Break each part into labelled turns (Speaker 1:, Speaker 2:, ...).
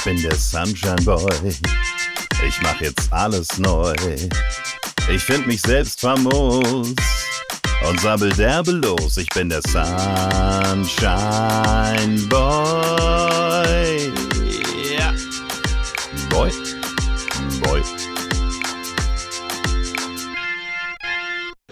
Speaker 1: Ich bin der Sunshine Boy. Ich mach jetzt alles neu. Ich find mich selbst famos und sabbel derbe los. Ich bin der Sunshine Boy. Ja. Boy. Boy.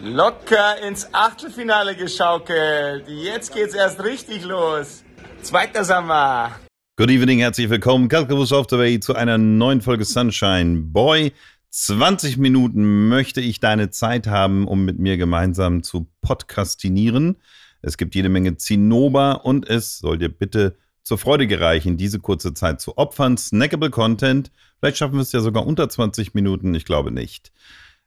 Speaker 2: Locker ins Achtelfinale geschaukelt. Jetzt geht's erst richtig los. Zweiter Sommer.
Speaker 1: Good evening, herzlich willkommen. Kalkabus auf the way zu einer neuen Folge Sunshine Boy. 20 Minuten möchte ich deine Zeit haben, um mit mir gemeinsam zu podcastinieren. Es gibt jede Menge Zinnober und es soll dir bitte zur Freude gereichen, diese kurze Zeit zu opfern. Snackable Content. Vielleicht schaffen wir es ja sogar unter 20 Minuten. Ich glaube nicht.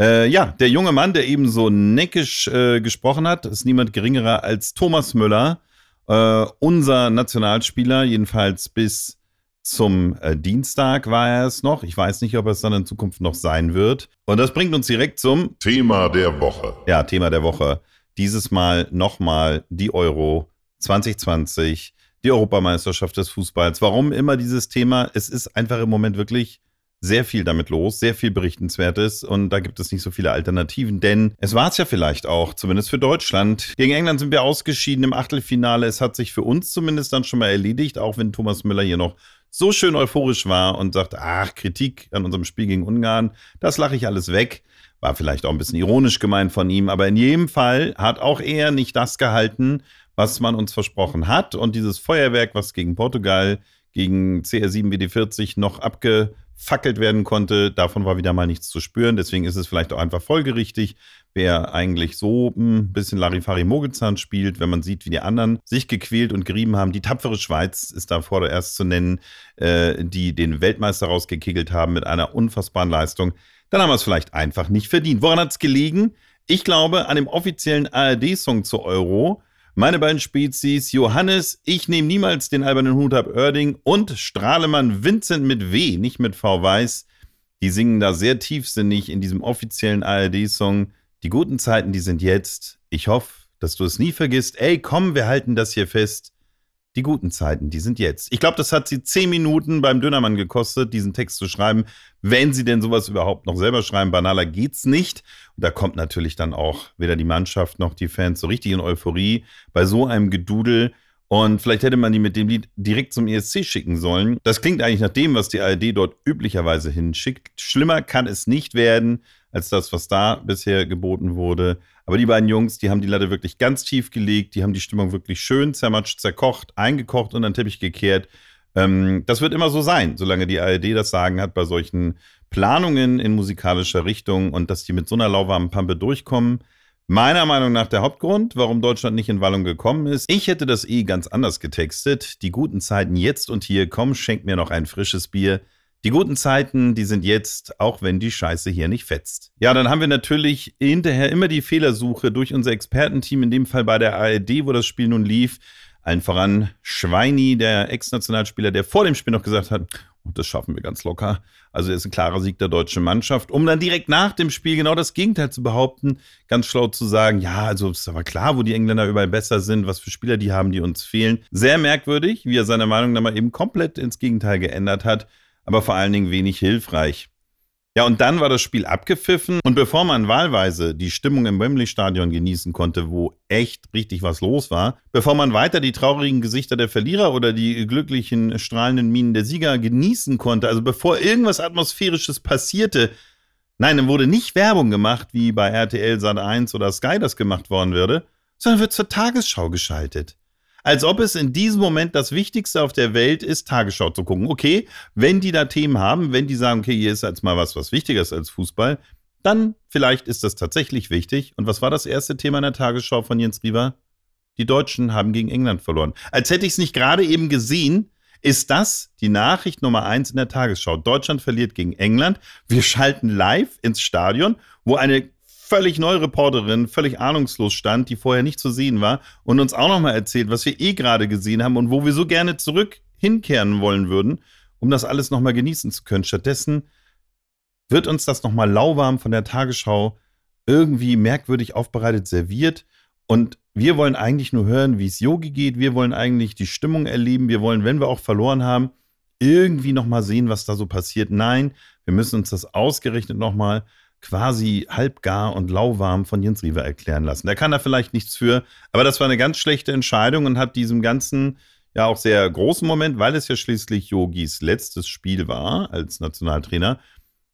Speaker 1: Äh, ja, der junge Mann, der eben so neckisch äh, gesprochen hat, ist niemand geringerer als Thomas Müller äh, unser Nationalspieler, jedenfalls bis zum äh, Dienstag war er es noch. Ich weiß nicht, ob er es dann in Zukunft noch sein wird. Und das bringt uns direkt zum
Speaker 3: Thema der Woche.
Speaker 1: Ja, Thema der Woche. Dieses Mal nochmal die Euro 2020, die Europameisterschaft des Fußballs. Warum immer dieses Thema? Es ist einfach im Moment wirklich sehr viel damit los, sehr viel Berichtenswertes und da gibt es nicht so viele Alternativen, denn es war es ja vielleicht auch, zumindest für Deutschland. Gegen England sind wir ausgeschieden im Achtelfinale. Es hat sich für uns zumindest dann schon mal erledigt, auch wenn Thomas Müller hier noch so schön euphorisch war und sagt, ach, Kritik an unserem Spiel gegen Ungarn, das lache ich alles weg. War vielleicht auch ein bisschen ironisch gemeint von ihm, aber in jedem Fall hat auch er nicht das gehalten, was man uns versprochen hat. Und dieses Feuerwerk, was gegen Portugal, gegen CR7 WD40 noch abge fackelt werden konnte. Davon war wieder mal nichts zu spüren. Deswegen ist es vielleicht auch einfach folgerichtig, wer eigentlich so ein hm, bisschen Larifari Mogelzahn spielt, wenn man sieht, wie die anderen sich gequält und gerieben haben. Die tapfere Schweiz ist da vorerst zu nennen, äh, die den Weltmeister rausgekegelt haben mit einer unfassbaren Leistung. Dann haben wir es vielleicht einfach nicht verdient. Woran hat es gelegen? Ich glaube, an dem offiziellen ARD-Song zu Euro meine beiden Spezies, Johannes, ich nehme niemals den albernen Hut ab Oerding und Strahlemann Vincent mit W, nicht mit V weiß. Die singen da sehr tiefsinnig in diesem offiziellen ARD-Song. Die guten Zeiten, die sind jetzt. Ich hoffe, dass du es nie vergisst. Ey, komm, wir halten das hier fest. Die guten Zeiten, die sind jetzt. Ich glaube, das hat sie zehn Minuten beim Dönermann gekostet, diesen Text zu schreiben. Wenn sie denn sowas überhaupt noch selber schreiben, banaler geht's nicht. Und da kommt natürlich dann auch weder die Mannschaft noch die Fans so richtig in Euphorie bei so einem Gedudel. Und vielleicht hätte man die mit dem Lied direkt zum ESC schicken sollen. Das klingt eigentlich nach dem, was die ARD dort üblicherweise hinschickt. Schlimmer kann es nicht werden als das, was da bisher geboten wurde. Aber die beiden Jungs, die haben die Latte wirklich ganz tief gelegt, die haben die Stimmung wirklich schön zermatscht, zerkocht, eingekocht und an den Teppich gekehrt. Ähm, das wird immer so sein, solange die ARD das Sagen hat bei solchen Planungen in musikalischer Richtung und dass die mit so einer lauwarmen Pampe durchkommen. Meiner Meinung nach der Hauptgrund, warum Deutschland nicht in Wallung gekommen ist. Ich hätte das eh ganz anders getextet. Die guten Zeiten jetzt und hier, komm, schenk mir noch ein frisches Bier. Die guten Zeiten, die sind jetzt, auch wenn die Scheiße hier nicht fetzt. Ja, dann haben wir natürlich hinterher immer die Fehlersuche durch unser Expertenteam, in dem Fall bei der ARD, wo das Spiel nun lief. Allen voran Schweini, der Ex-Nationalspieler, der vor dem Spiel noch gesagt hat, oh, das schaffen wir ganz locker. Also ist ein klarer Sieg der deutschen Mannschaft, um dann direkt nach dem Spiel genau das Gegenteil zu behaupten, ganz schlau zu sagen, ja, also ist aber klar, wo die Engländer überall besser sind, was für Spieler die haben, die uns fehlen. Sehr merkwürdig, wie er seine Meinung dann mal eben komplett ins Gegenteil geändert hat aber vor allen Dingen wenig hilfreich. Ja, und dann war das Spiel abgepfiffen und bevor man wahlweise die Stimmung im Wembley-Stadion genießen konnte, wo echt richtig was los war, bevor man weiter die traurigen Gesichter der Verlierer oder die glücklichen, strahlenden Minen der Sieger genießen konnte, also bevor irgendwas Atmosphärisches passierte, nein, dann wurde nicht Werbung gemacht, wie bei RTL Sat 1 oder Sky das gemacht worden würde, sondern wird zur Tagesschau geschaltet als ob es in diesem Moment das Wichtigste auf der Welt ist, Tagesschau zu gucken. Okay, wenn die da Themen haben, wenn die sagen, okay, hier ist jetzt mal was, was wichtiger ist als Fußball, dann vielleicht ist das tatsächlich wichtig. Und was war das erste Thema in der Tagesschau von Jens Riewer? Die Deutschen haben gegen England verloren. Als hätte ich es nicht gerade eben gesehen, ist das die Nachricht Nummer eins in der Tagesschau. Deutschland verliert gegen England. Wir schalten live ins Stadion, wo eine völlig neue Reporterin, völlig ahnungslos stand, die vorher nicht zu sehen war und uns auch nochmal erzählt, was wir eh gerade gesehen haben und wo wir so gerne zurück hinkehren wollen würden, um das alles nochmal genießen zu können. Stattdessen wird uns das nochmal lauwarm von der Tagesschau irgendwie merkwürdig aufbereitet serviert und wir wollen eigentlich nur hören, wie es Yogi geht. Wir wollen eigentlich die Stimmung erleben. Wir wollen, wenn wir auch verloren haben, irgendwie nochmal sehen, was da so passiert. Nein, wir müssen uns das ausgerechnet nochmal quasi halbgar und lauwarm von Jens Riewer erklären lassen. Der kann da vielleicht nichts für, aber das war eine ganz schlechte Entscheidung und hat diesem ganzen ja auch sehr großen Moment, weil es ja schließlich Yogis letztes Spiel war als Nationaltrainer,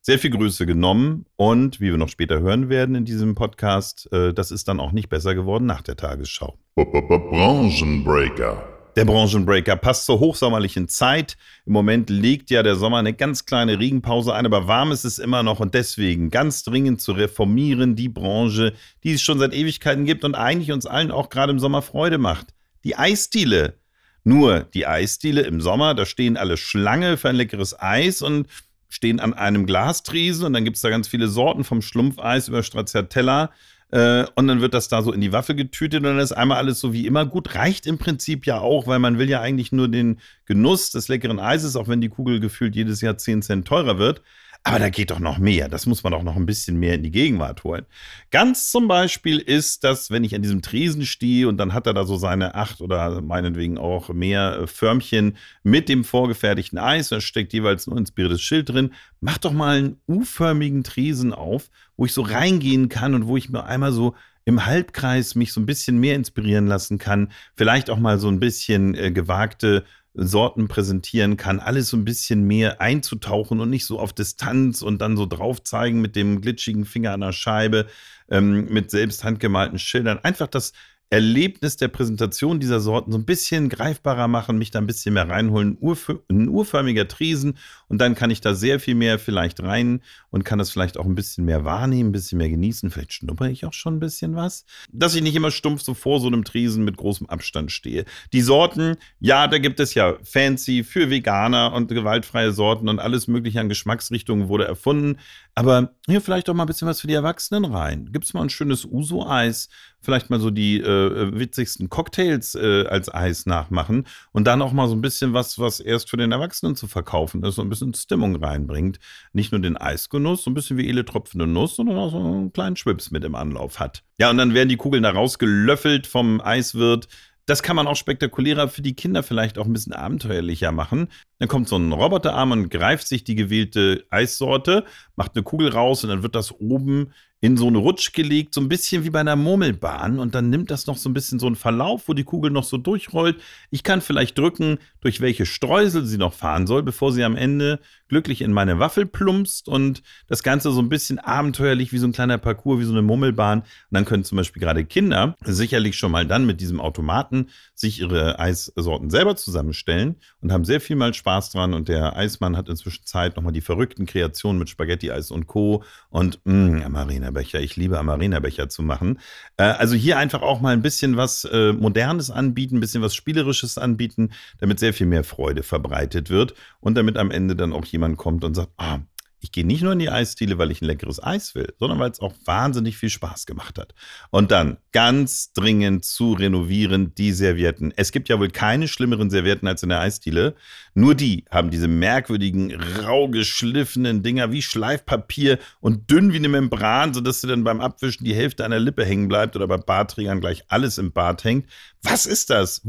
Speaker 1: sehr viel Grüße genommen und wie wir noch später hören werden in diesem Podcast, äh, das ist dann auch nicht besser geworden nach der Tagesschau. Branchenbreaker. Der Branchenbreaker passt zur hochsommerlichen Zeit. Im Moment legt ja der Sommer eine ganz kleine Regenpause ein, aber warm ist es immer noch und deswegen ganz dringend zu reformieren die Branche, die es schon seit Ewigkeiten gibt und eigentlich uns allen auch gerade im Sommer Freude macht. Die Eisdiele. Nur die Eisdiele im Sommer, da stehen alle Schlange für ein leckeres Eis und stehen an einem Glastriesen und dann gibt es da ganz viele Sorten vom Schlumpfeis über Stracciatella äh, und dann wird das da so in die Waffe getütet und dann ist einmal alles so wie immer gut. Reicht im Prinzip ja auch, weil man will ja eigentlich nur den Genuss des leckeren Eises, auch wenn die Kugel gefühlt jedes Jahr 10 Cent teurer wird. Aber da geht doch noch mehr. Das muss man doch noch ein bisschen mehr in die Gegenwart holen. Ganz zum Beispiel ist das, wenn ich an diesem Tresen stehe und dann hat er da so seine acht oder meinetwegen auch mehr äh, Förmchen mit dem vorgefertigten Eis. Da steckt jeweils ein inspiriertes Schild drin. Mach doch mal einen U-förmigen Tresen auf, wo ich so reingehen kann und wo ich mir einmal so im Halbkreis mich so ein bisschen mehr inspirieren lassen kann. Vielleicht auch mal so ein bisschen äh, gewagte Sorten präsentieren kann, alles so ein bisschen mehr einzutauchen und nicht so auf Distanz und dann so drauf zeigen mit dem glitschigen Finger an der Scheibe, ähm, mit selbst handgemalten Schildern. Einfach das Erlebnis der Präsentation dieser Sorten so ein bisschen greifbarer machen, mich da ein bisschen mehr reinholen. Urf ein urförmiger Tresen und dann kann ich da sehr viel mehr vielleicht rein und kann das vielleicht auch ein bisschen mehr wahrnehmen, ein bisschen mehr genießen. Vielleicht schnuppere ich auch schon ein bisschen was. Dass ich nicht immer stumpf so vor so einem Tresen mit großem Abstand stehe. Die Sorten, ja, da gibt es ja fancy für Veganer und gewaltfreie Sorten und alles mögliche an Geschmacksrichtungen wurde erfunden. Aber hier vielleicht auch mal ein bisschen was für die Erwachsenen rein. Gibt es mal ein schönes Uso-Eis, vielleicht mal so die äh, witzigsten Cocktails äh, als Eis nachmachen und dann auch mal so ein bisschen was, was erst für den Erwachsenen zu verkaufen ist, so ein bisschen Stimmung reinbringt. Nicht nur den Eisgenuss, so ein bisschen wie ele tropfende Nuss, sondern auch so einen kleinen Schwips mit im Anlauf hat. Ja, und dann werden die Kugeln da rausgelöffelt vom Eiswirt. Das kann man auch spektakulärer für die Kinder vielleicht auch ein bisschen abenteuerlicher machen. Dann kommt so ein Roboterarm und greift sich die gewählte Eissorte, macht eine Kugel raus und dann wird das oben in so einen Rutsch gelegt, so ein bisschen wie bei einer Murmelbahn. Und dann nimmt das noch so ein bisschen so einen Verlauf, wo die Kugel noch so durchrollt. Ich kann vielleicht drücken, durch welche Streusel sie noch fahren soll, bevor sie am Ende glücklich in meine Waffel plumpst und das Ganze so ein bisschen abenteuerlich wie so ein kleiner Parcours, wie so eine Murmelbahn. Und dann können zum Beispiel gerade Kinder sicherlich schon mal dann mit diesem Automaten sich ihre Eissorten selber zusammenstellen und haben sehr viel mal Spaß dran. Und der Eismann hat inzwischen Zeit, nochmal die verrückten Kreationen mit Spaghetti-Eis und Co. und mh, Amarena-Becher. Ich liebe Amarena-Becher zu machen. Äh, also hier einfach auch mal ein bisschen was äh, Modernes anbieten, ein bisschen was Spielerisches anbieten, damit sehr viel mehr Freude verbreitet wird und damit am Ende dann auch jemand kommt und sagt, ah, ich gehe nicht nur in die Eisdiele, weil ich ein leckeres Eis will, sondern weil es auch wahnsinnig viel Spaß gemacht hat. Und dann ganz dringend zu renovieren die Servietten. Es gibt ja wohl keine schlimmeren Servietten als in der Eisdiele. Nur die haben diese merkwürdigen, rau geschliffenen Dinger wie Schleifpapier und dünn wie eine Membran, sodass sie dann beim Abwischen die Hälfte der Lippe hängen bleibt oder bei Barträgern gleich alles im Bart hängt. Was ist das?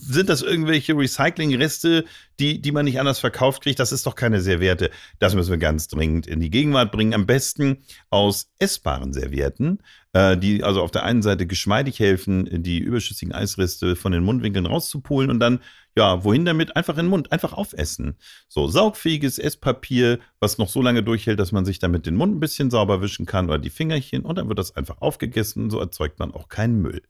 Speaker 1: Sind das irgendwelche Recyclingreste, die, die man nicht anders verkauft kriegt? Das ist doch keine Serviette. Das müssen wir ganz dringend in die Gegenwart bringen. Am besten aus essbaren Servietten, äh, die also auf der einen Seite geschmeidig helfen, die überschüssigen Eisreste von den Mundwinkeln rauszupulen und dann, ja, wohin damit? Einfach in den Mund, einfach aufessen. So, saugfähiges Esspapier, was noch so lange durchhält, dass man sich damit den Mund ein bisschen sauber wischen kann oder die Fingerchen und dann wird das einfach aufgegessen. So erzeugt man auch keinen Müll.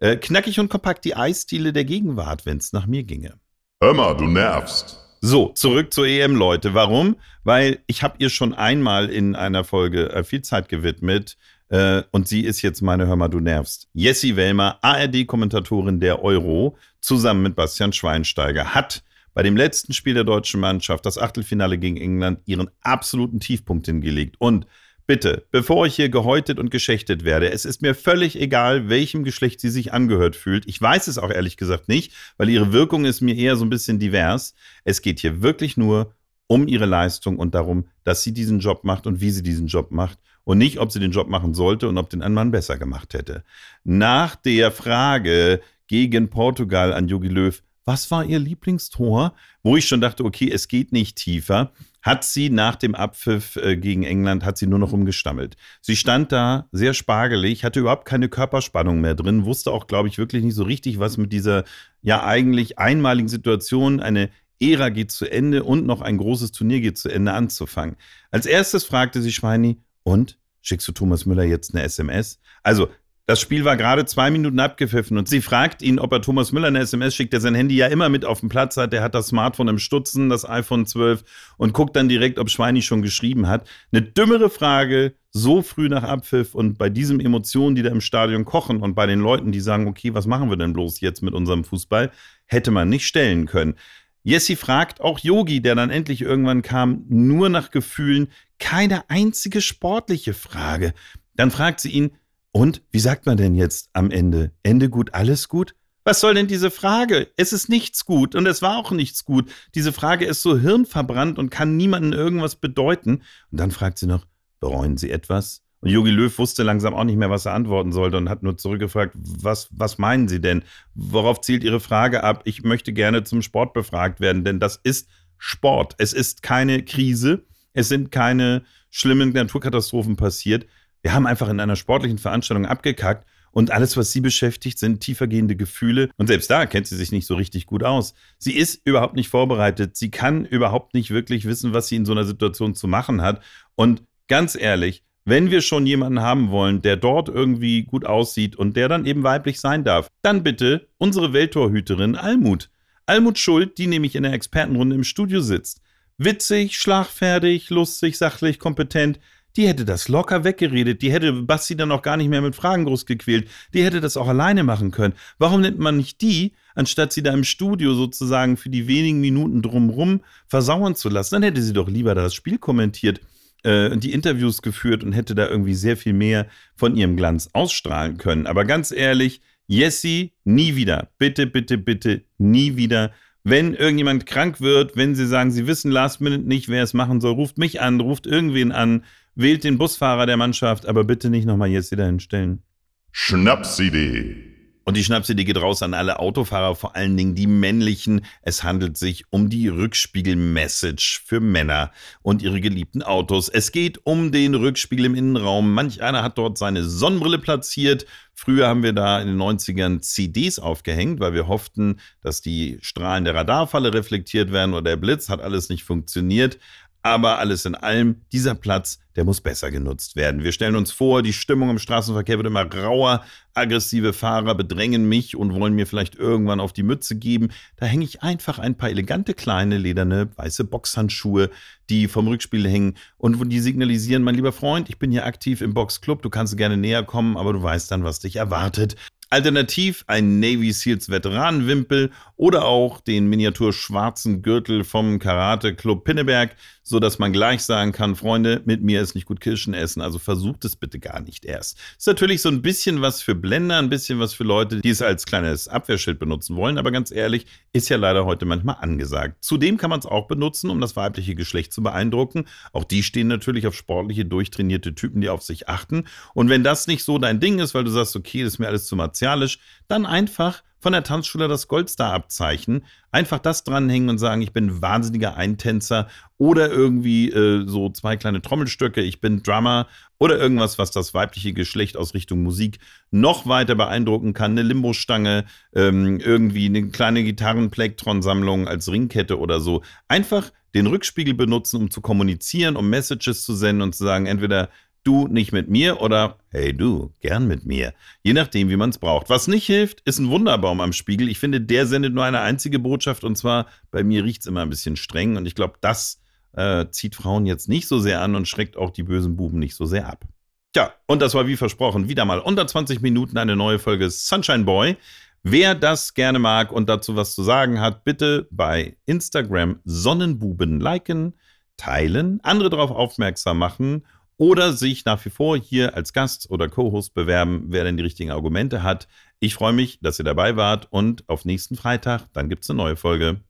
Speaker 1: Äh, knackig und kompakt die Eisdiele der Gegenwart, wenn es nach mir ginge.
Speaker 3: Hör mal, du nervst.
Speaker 1: So, zurück zur EM, Leute. Warum? Weil ich habe ihr schon einmal in einer Folge äh, viel Zeit gewidmet äh, und sie ist jetzt meine Hör mal, du nervst. Jessie Wellmer, ARD-Kommentatorin der Euro, zusammen mit Bastian Schweinsteiger, hat bei dem letzten Spiel der deutschen Mannschaft, das Achtelfinale gegen England, ihren absoluten Tiefpunkt hingelegt. Und Bitte, bevor ich hier gehäutet und geschächtet werde, es ist mir völlig egal, welchem Geschlecht sie sich angehört fühlt. Ich weiß es auch ehrlich gesagt nicht, weil ihre Wirkung ist mir eher so ein bisschen divers. Es geht hier wirklich nur um ihre Leistung und darum, dass sie diesen Job macht und wie sie diesen Job macht und nicht, ob sie den Job machen sollte und ob den ein Mann besser gemacht hätte. Nach der Frage gegen Portugal an Jogi Löw, was war ihr Lieblingstor? Wo ich schon dachte, okay, es geht nicht tiefer, hat sie nach dem Abpfiff äh, gegen England, hat sie nur noch rumgestammelt. Sie stand da sehr spargelig, hatte überhaupt keine Körperspannung mehr drin, wusste auch, glaube ich, wirklich nicht so richtig, was mit dieser ja eigentlich einmaligen Situation, eine Ära geht zu Ende und noch ein großes Turnier geht zu Ende anzufangen. Als erstes fragte sie Schweini, und? Schickst du Thomas Müller jetzt eine SMS? Also, das Spiel war gerade zwei Minuten abgepfiffen und sie fragt ihn, ob er Thomas Müller eine SMS schickt, der sein Handy ja immer mit auf dem Platz hat. Der hat das Smartphone im Stutzen, das iPhone 12 und guckt dann direkt, ob Schweini schon geschrieben hat. Eine dümmere Frage, so früh nach Abpfiff und bei diesen Emotionen, die da im Stadion kochen und bei den Leuten, die sagen, okay, was machen wir denn bloß jetzt mit unserem Fußball, hätte man nicht stellen können. Jessie fragt auch Yogi, der dann endlich irgendwann kam, nur nach Gefühlen, keine einzige sportliche Frage. Dann fragt sie ihn, und wie sagt man denn jetzt am Ende? Ende gut, alles gut? Was soll denn diese Frage? Es ist nichts gut und es war auch nichts gut. Diese Frage ist so hirnverbrannt und kann niemandem irgendwas bedeuten. Und dann fragt sie noch, bereuen Sie etwas? Und Jogi Löw wusste langsam auch nicht mehr, was er antworten sollte und hat nur zurückgefragt, was, was meinen Sie denn? Worauf zielt Ihre Frage ab? Ich möchte gerne zum Sport befragt werden, denn das ist Sport. Es ist keine Krise. Es sind keine schlimmen Naturkatastrophen passiert. Wir haben einfach in einer sportlichen Veranstaltung abgekackt und alles, was sie beschäftigt, sind tiefergehende Gefühle. Und selbst da kennt sie sich nicht so richtig gut aus. Sie ist überhaupt nicht vorbereitet. Sie kann überhaupt nicht wirklich wissen, was sie in so einer Situation zu machen hat. Und ganz ehrlich, wenn wir schon jemanden haben wollen, der dort irgendwie gut aussieht und der dann eben weiblich sein darf, dann bitte unsere Welttorhüterin Almut. Almut Schuld, die nämlich in der Expertenrunde im Studio sitzt. Witzig, schlagfertig, lustig, sachlich, kompetent die hätte das locker weggeredet. Die hätte Basti dann auch gar nicht mehr mit Fragen groß gequält. Die hätte das auch alleine machen können. Warum nimmt man nicht die, anstatt sie da im Studio sozusagen für die wenigen Minuten drumrum versauern zu lassen? Dann hätte sie doch lieber das Spiel kommentiert äh, und die Interviews geführt und hätte da irgendwie sehr viel mehr von ihrem Glanz ausstrahlen können. Aber ganz ehrlich, Jessie, nie wieder. Bitte, bitte, bitte, nie wieder. Wenn irgendjemand krank wird, wenn sie sagen, sie wissen last minute nicht, wer es machen soll, ruft mich an, ruft irgendwen an Wählt den Busfahrer der Mannschaft, aber bitte nicht nochmal jetzt wieder hinstellen.
Speaker 3: Schnapsidee.
Speaker 1: Und die Schnapsidee geht raus an alle Autofahrer, vor allen Dingen die männlichen. Es handelt sich um die Rückspiegel-Message für Männer und ihre geliebten Autos. Es geht um den Rückspiegel im Innenraum. Manch einer hat dort seine Sonnenbrille platziert. Früher haben wir da in den 90ern CDs aufgehängt, weil wir hofften, dass die Strahlen der Radarfalle reflektiert werden oder der Blitz. Hat alles nicht funktioniert. Aber alles in allem, dieser Platz, der muss besser genutzt werden. Wir stellen uns vor, die Stimmung im Straßenverkehr wird immer rauer, aggressive Fahrer bedrängen mich und wollen mir vielleicht irgendwann auf die Mütze geben. Da hänge ich einfach ein paar elegante kleine lederne weiße Boxhandschuhe, die vom Rückspiel hängen und die signalisieren, mein lieber Freund, ich bin hier aktiv im Boxclub, du kannst gerne näher kommen, aber du weißt dann, was dich erwartet. Alternativ ein Navy Seals Veteranenwimpel oder auch den miniatur schwarzen Gürtel vom Karate Club Pinneberg, so dass man gleich sagen kann, Freunde, mit mir ist nicht gut Kirschen essen, also versucht es bitte gar nicht erst. Ist natürlich so ein bisschen was für Blender, ein bisschen was für Leute, die es als kleines Abwehrschild benutzen wollen, aber ganz ehrlich, ist ja leider heute manchmal angesagt. Zudem kann man es auch benutzen, um das weibliche Geschlecht zu beeindrucken. Auch die stehen natürlich auf sportliche, durchtrainierte Typen, die auf sich achten. Und wenn das nicht so dein Ding ist, weil du sagst, okay, das ist mir alles zu martial, martialisch, dann einfach von der Tanzschule das Goldstar-Abzeichen, einfach das dranhängen und sagen, ich bin wahnsinniger Eintänzer oder irgendwie äh, so zwei kleine Trommelstöcke, ich bin Drummer oder irgendwas, was das weibliche Geschlecht aus Richtung Musik noch weiter beeindrucken kann, eine Limbo-Stange, ähm, irgendwie eine kleine Gitarren-Plektron-Sammlung als Ringkette oder so. Einfach den Rückspiegel benutzen, um zu kommunizieren, um Messages zu senden und zu sagen, entweder du nicht mit mir oder hey du, gern mit mir. Je nachdem, wie man es braucht. Was nicht hilft, ist ein Wunderbaum am Spiegel. Ich finde, der sendet nur eine einzige Botschaft und zwar, bei mir riecht es immer ein bisschen streng und ich glaube, das äh, zieht Frauen jetzt nicht so sehr an und schreckt auch die bösen Buben nicht so sehr ab. Tja, und das war wie versprochen wieder mal unter 20 Minuten eine neue Folge Sunshine Boy. Wer das gerne mag und dazu was zu sagen hat, bitte bei Instagram Sonnenbuben liken, teilen, andere darauf aufmerksam machen oder sich nach wie vor hier als Gast oder Co-Host bewerben, wer denn die richtigen Argumente hat. Ich freue mich, dass ihr dabei wart und auf nächsten Freitag, dann gibt es eine neue Folge.